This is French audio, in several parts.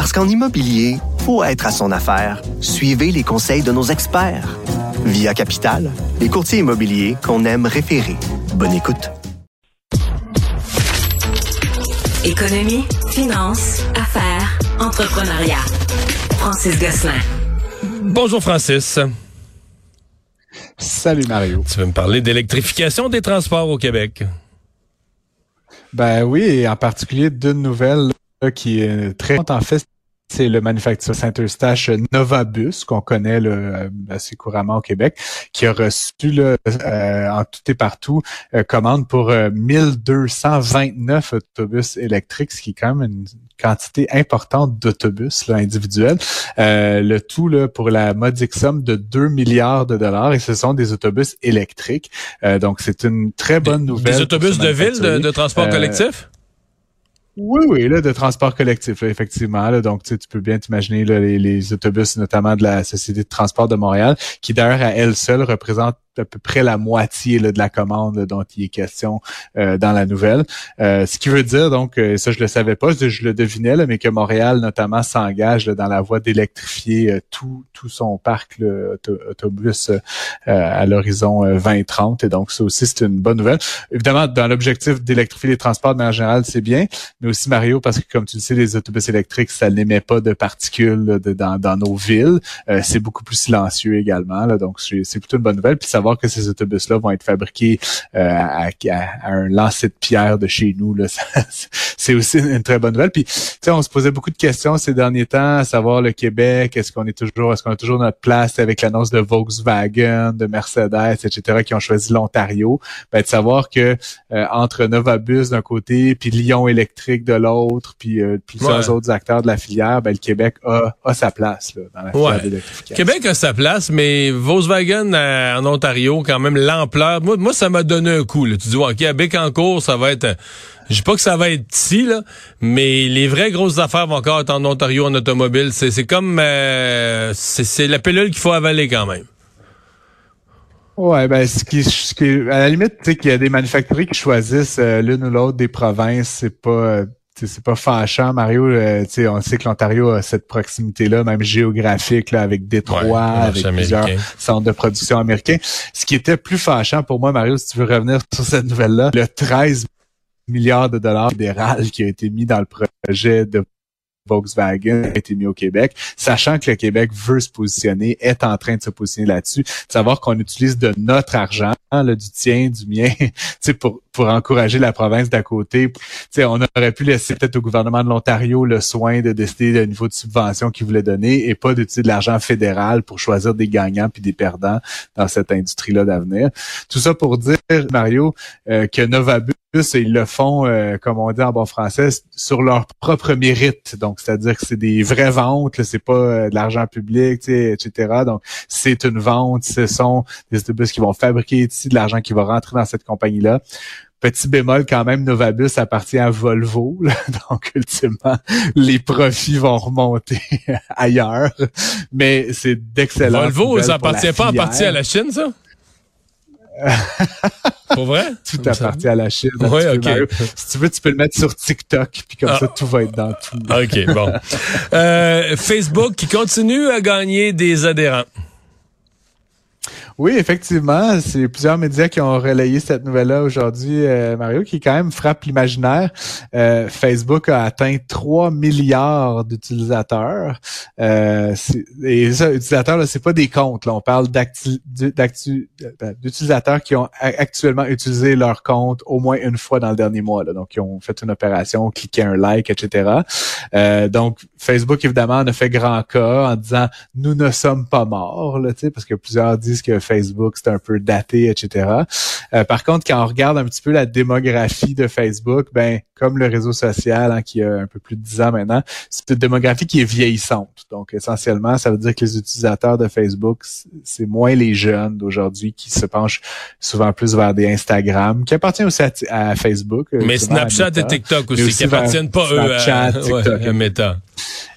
Parce qu'en immobilier, faut être à son affaire. Suivez les conseils de nos experts. Via Capital, les courtiers immobiliers qu'on aime référer. Bonne écoute. Économie, finance, affaires, entrepreneuriat. Francis Gosselin. Bonjour Francis. Salut Mario. Tu veux me parler d'électrification des transports au Québec? Ben oui, et en particulier d'une nouvelle qui est très en fait c'est le manufacturier Saint-Eustache Novabus, qu'on connaît là, assez couramment au Québec, qui a reçu là, euh, en tout et partout euh, commande pour 1229 euh, autobus électriques, ce qui est quand même une quantité importante d'autobus individuels. le tout là, pour la modique somme de 2 milliards de dollars et ce sont des autobus électriques. donc c'est une très bonne nouvelle. Des autobus de ville, de, de transport collectif? Oui, oui, là, de transport collectif, effectivement. Là, donc, tu peux bien t'imaginer les, les autobus, notamment de la Société de transport de Montréal, qui d'ailleurs à elle seule représente à peu près la moitié là, de la commande dont il est question euh, dans la nouvelle. Euh, ce qui veut dire, donc, euh, ça je le savais pas, je, le devinais, là, mais que Montréal notamment s'engage dans la voie d'électrifier tout, tout son parc là, autobus à l'horizon 2030. Et donc, ça aussi, c'est une bonne nouvelle. Évidemment, dans l'objectif d'électrifier les transports de manière générale, c'est bien, mais aussi Mario, parce que comme tu le sais, les autobus électriques, ça n'émet pas de particules dans, dans, nos villes. c'est beaucoup plus silencieux également. Là, donc, c'est plutôt une bonne nouvelle. Puis savoir que ces autobus-là vont être fabriqués euh, à, un lancer de pierre de chez nous. c'est aussi une très bonne nouvelle. Puis, on se posait beaucoup de questions ces derniers temps, à savoir le Québec, est-ce qu'on est toujours, est-ce qu'on a toujours notre place avec l'annonce de Volkswagen, de Mercedes, etc., qui ont choisi l'Ontario? Ben, de savoir que euh, entre Novabus d'un côté, puis Lyon Électrique de l'autre, puis euh, plusieurs autres acteurs de la filière, ben, le Québec a, a sa place là, dans la filière d'électrification. Québec a sa place, mais Volkswagen en Ontario quand même, l'ampleur. Moi, ça m'a donné un coup. Là. Tu dis, OK, à Bécancourt, ça va être... Je dis pas que ça va être ici, là, mais les vraies grosses affaires vont encore être en Ontario en automobile. C'est comme... Euh, c'est la pilule qu'il faut avaler quand même. Ouais, ben ce qui, ce qui à la limite, tu sais qu'il y a des manufacturiers qui choisissent euh, l'une ou l'autre des provinces, c'est pas euh, c'est pas fâchant, Mario. Euh, on sait que l'Ontario a cette proximité-là, même géographique, là, avec Détroit, avec plusieurs centres de production américains. Ce qui était plus fâchant pour moi, Mario, si tu veux revenir sur cette nouvelle-là, le 13 milliards de dollars fédéral qui a été mis dans le projet de Volkswagen a été mis au Québec, sachant que le Québec veut se positionner, est en train de se positionner là-dessus, savoir qu'on utilise de notre argent, là, du tien, du mien, pour, pour encourager la province d'à côté. sais, on aurait pu laisser peut-être au gouvernement de l'Ontario le soin de décider le niveau de subvention qu'il voulait donner et pas d'utiliser de l'argent fédéral pour choisir des gagnants puis des perdants dans cette industrie-là d'avenir. Tout ça pour dire, Mario, euh, que Novabus, ils le font, euh, comme on dit en bon français, sur leur propre mérite. Donc, c'est-à-dire que c'est des vraies ventes, c'est pas euh, de l'argent public, etc. Donc, c'est une vente, ce sont des autobus qui vont fabriquer ici de l'argent qui va rentrer dans cette compagnie-là. Petit bémol quand même, Novabus appartient à Volvo, donc ultimement les profits vont remonter ailleurs, mais c'est d'excellent. Volvo, ça appartient pas en partie à la Chine, ça? Pour vrai? Tout appartient à la Chine. Oui, OK. Si tu veux, tu peux le mettre sur TikTok, puis comme ça, ah. tout va être dans tout. OK, bon. Euh, Facebook qui continue à gagner des adhérents. Oui, effectivement, c'est plusieurs médias qui ont relayé cette nouvelle-là aujourd'hui, euh, Mario, qui quand même frappe l'imaginaire. Euh, Facebook a atteint 3 milliards d'utilisateurs. Euh, et ça, utilisateurs, là, c'est pas des comptes. Là, on parle d'utilisateurs qui ont actuellement utilisé leur compte au moins une fois dans le dernier mois. Là. Donc, qui ont fait une opération, cliqué un like, etc. donc, Facebook, évidemment, en a fait grand cas en disant « nous ne sommes pas morts », parce que plusieurs disent que Facebook, c'est un peu daté, etc. Euh, par contre, quand on regarde un petit peu la démographie de Facebook, ben comme le réseau social hein, qui a un peu plus de 10 ans maintenant, c'est une démographie qui est vieillissante. Donc essentiellement, ça veut dire que les utilisateurs de Facebook, c'est moins les jeunes d'aujourd'hui qui se penchent souvent plus vers des Instagram, qui appartiennent aussi à, Facebook. Euh, Mais Snapchat et TikTok aussi, qui appartiennent pas eux à, TikTok, à Meta.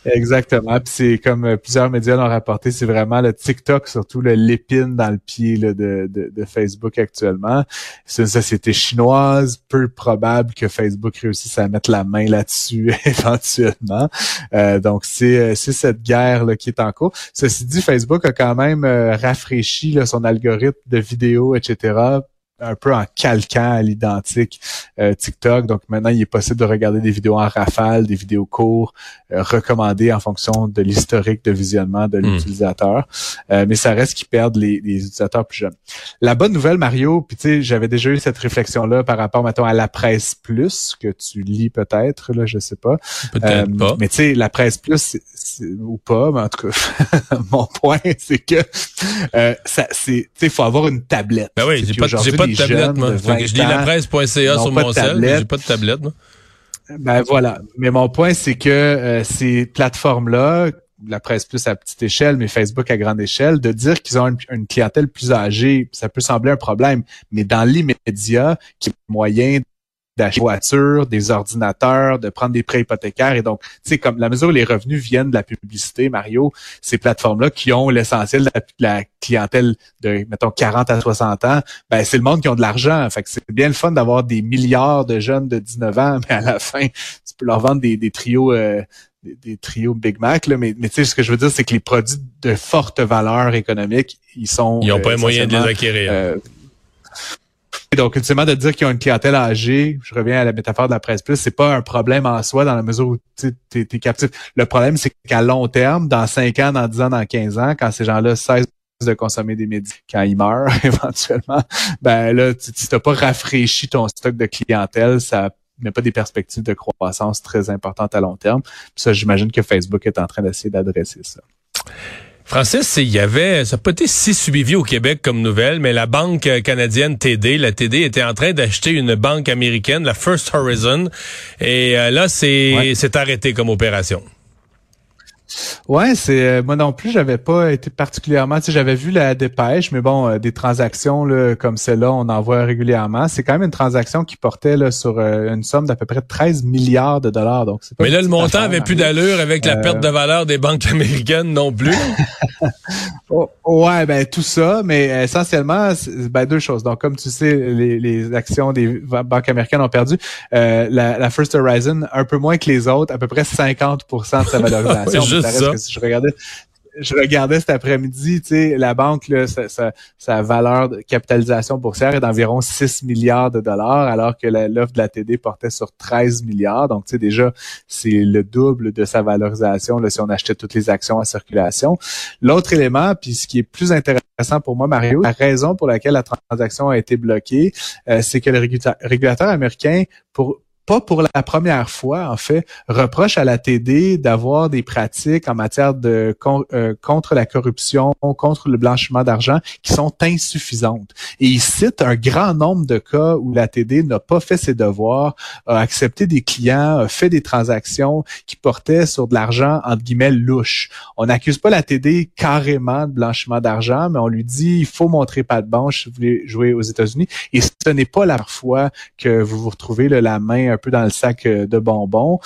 Exactement. C'est comme euh, plusieurs médias l'ont rapporté, c'est vraiment le TikTok, surtout le l'épine dans le pied de, Facebook actuellement. C'est une société chinoise, peu probable que Facebook réussisse à mettre la main là-dessus éventuellement. Euh, donc c'est euh, c'est cette guerre là qui est en cours. Ceci dit, Facebook a quand même rafraîchi son algorithme de vidéos, etc un peu en calquant à l'identique euh, TikTok. Donc maintenant, il est possible de regarder des vidéos en rafale, des vidéos courtes, euh, recommandées en fonction de l'historique de visionnement de hmm. l'utilisateur. Euh, mais ça reste qu'ils perdent les, utilisateurs plus jeunes. La bonne nouvelle, Mario, puis tu sais, j'avais déjà eu cette réflexion-là par rapport, mettons, à la presse plus, que tu lis peut-être, là, je sais pas. Peut-être pas. Mais tu sais, la presse plus, ou pas, mais en tout cas, mon point, c'est que ça, c'est, tu sais, faut avoir une tablette. Ben oui, j'ai pas, pas de tablette, moi. je lis la presse.ca sur mon mais j'ai pas de tablette, moi. Ben voilà. Mais mon point, c'est que euh, ces plateformes-là, la presse plus à petite échelle, mais Facebook à grande échelle, de dire qu'ils ont une, clientèle plus âgée, ça peut sembler un problème. Mais dans l'immédiat, qui est moyen d'acheter des voitures, des ordinateurs, de prendre des prêts hypothécaires. Et donc, tu sais, comme la mesure où les revenus viennent de la publicité, Mario, ces plateformes-là qui ont l'essentiel de la, clientèle de, mettons, 40 à 60 ans, ben, c'est le monde qui ont de l'argent. Fait que c'est bien le fun d'avoir des milliards de jeunes de 19 ans, mais à la fin, tu peux leur vendre des, trios, euh, des, trios Big Mac, là, mais, mais tu sais, ce que je veux dire, c'est que les produits de forte valeur économique, ils sont... Ils n'ont pas les moyens de les acquérir. Euh, donc, ultimement, de dire qu'ils ont une clientèle âgée, je reviens à la métaphore de la presse plus, c'est pas un problème en soi dans la mesure où tu es, captif. Le problème, c'est qu'à long terme, dans 5 ans, dans 10 ans, dans 15 ans, quand ces gens-là cessent de consommer des médicaments quand ils meurent éventuellement, ben là, tu n'as pas rafraîchi ton stock de clientèle, ça met pas des perspectives de croissance très importantes à long terme. Ça, j'imagine que Facebook est en train d'essayer d'adresser ça. Francis, il y avait, ça n'a pas été si suivi au Québec comme nouvelle, mais la banque canadienne TD, la TD était en train d'acheter une banque américaine, la First Horizon, et euh, là, c'est arrêté comme opération. Ouais, c'est euh, moi non plus, j'avais pas été particulièrement, tu sais, j'avais vu la dépêche, mais bon, euh, des transactions là, comme celle-là, on en voit régulièrement. C'est quand même une transaction qui portait là, sur euh, une somme d'à peu près 13 milliards de dollars. Donc c'est Mais là, le montant avait plus d'allure avec la perte de valeur des banques américaines non plus. Oh, ouais, ben tout ça, mais essentiellement, ben deux choses. Donc, comme tu sais, les, les actions des banques américaines ont perdu. la, la, First Horizon, un peu moins que les autres, à peu près 50% de sa valorisation je regardais, je regardais cet après-midi, tu sais, la banque, là, sa, valeur de capitalisation boursière est d'environ 6 milliards de dollars, alors que l'offre de la TD portait sur 13 milliards. Donc, tu sais, déjà, c'est le double de sa valorisation là, si on achetait toutes les actions en circulation. L'autre élément, puis ce qui est plus intéressant pour moi, Mario, la raison pour laquelle la transaction a été bloquée, euh, c'est que le régulateur américain, pour pas pour la première fois, en fait, reproche à la TD d'avoir des pratiques en matière de euh, contre la corruption, contre le blanchiment d'argent qui sont insuffisantes. Et il cite un grand nombre de cas où la TD n'a pas fait ses devoirs, a accepté des clients, a fait des transactions qui portaient sur de l'argent entre guillemets louche. On n'accuse pas la TD carrément de blanchiment d'argent, mais on lui dit il faut montrer pas de banche si vous voulez jouer aux États-Unis. Et ce n'est pas la fois que vous vous retrouvez la main un peu dans le sac euh, de bonbons.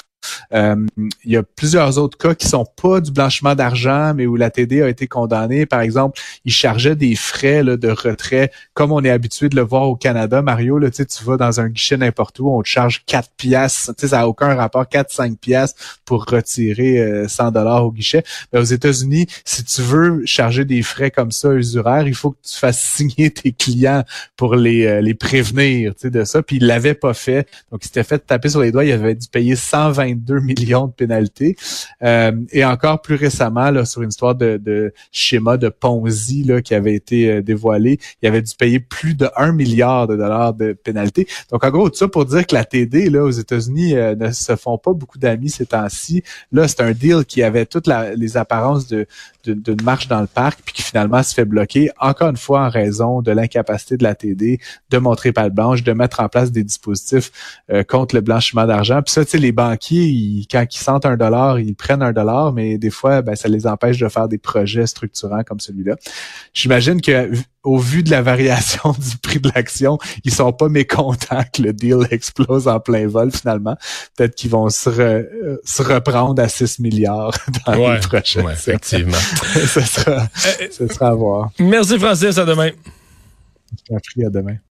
Euh, il y a plusieurs autres cas qui sont pas du blanchiment d'argent, mais où la TD a été condamnée. Par exemple, ils chargeaient des frais de retrait, comme on est habitué de le voir au Canada. Mario, là, tu vas dans un guichet n'importe où, on te charge 4 piastres. Ça n'a aucun rapport, 4-5 piastres pour retirer 100 euh, dollars au guichet. Mais aux États-Unis, si tu veux charger des frais comme ça usuraires, il faut que tu fasses signer tes clients pour les, euh, les prévenir de ça. Puis il l'avait pas fait. Donc, il s'était fait taper sur les doigts. Il avait dû payer 120 2 millions de pénalités. Euh, et encore plus récemment, là, sur une histoire de, de schéma de Ponzi là, qui avait été euh, dévoilé, il avait dû payer plus de 1 milliard de dollars de pénalités. Donc, en gros, tout ça pour dire que la TD là, aux États-Unis euh, ne se font pas beaucoup d'amis ces temps-ci. Là, c'est un deal qui avait toutes les apparences de d'une marche dans le parc, puis qui finalement se fait bloquer, encore une fois en raison de l'incapacité de la TD de montrer pas de blanche, de mettre en place des dispositifs euh, contre le blanchiment d'argent. Puis ça, tu sais, les banquiers, quand ils sentent un dollar, ils prennent un dollar, mais des fois, ben, ça les empêche de faire des projets structurants comme celui-là. J'imagine que au vu de la variation du prix de l'action, ils sont pas mécontents que le deal explose en plein vol finalement. Peut-être qu'ils vont se, euh, se reprendre à 6 milliards dans les prochaines ouais, effectivement. ça, sera, ça sera à voir. Merci Francis, à demain. Je t'en prie, à demain.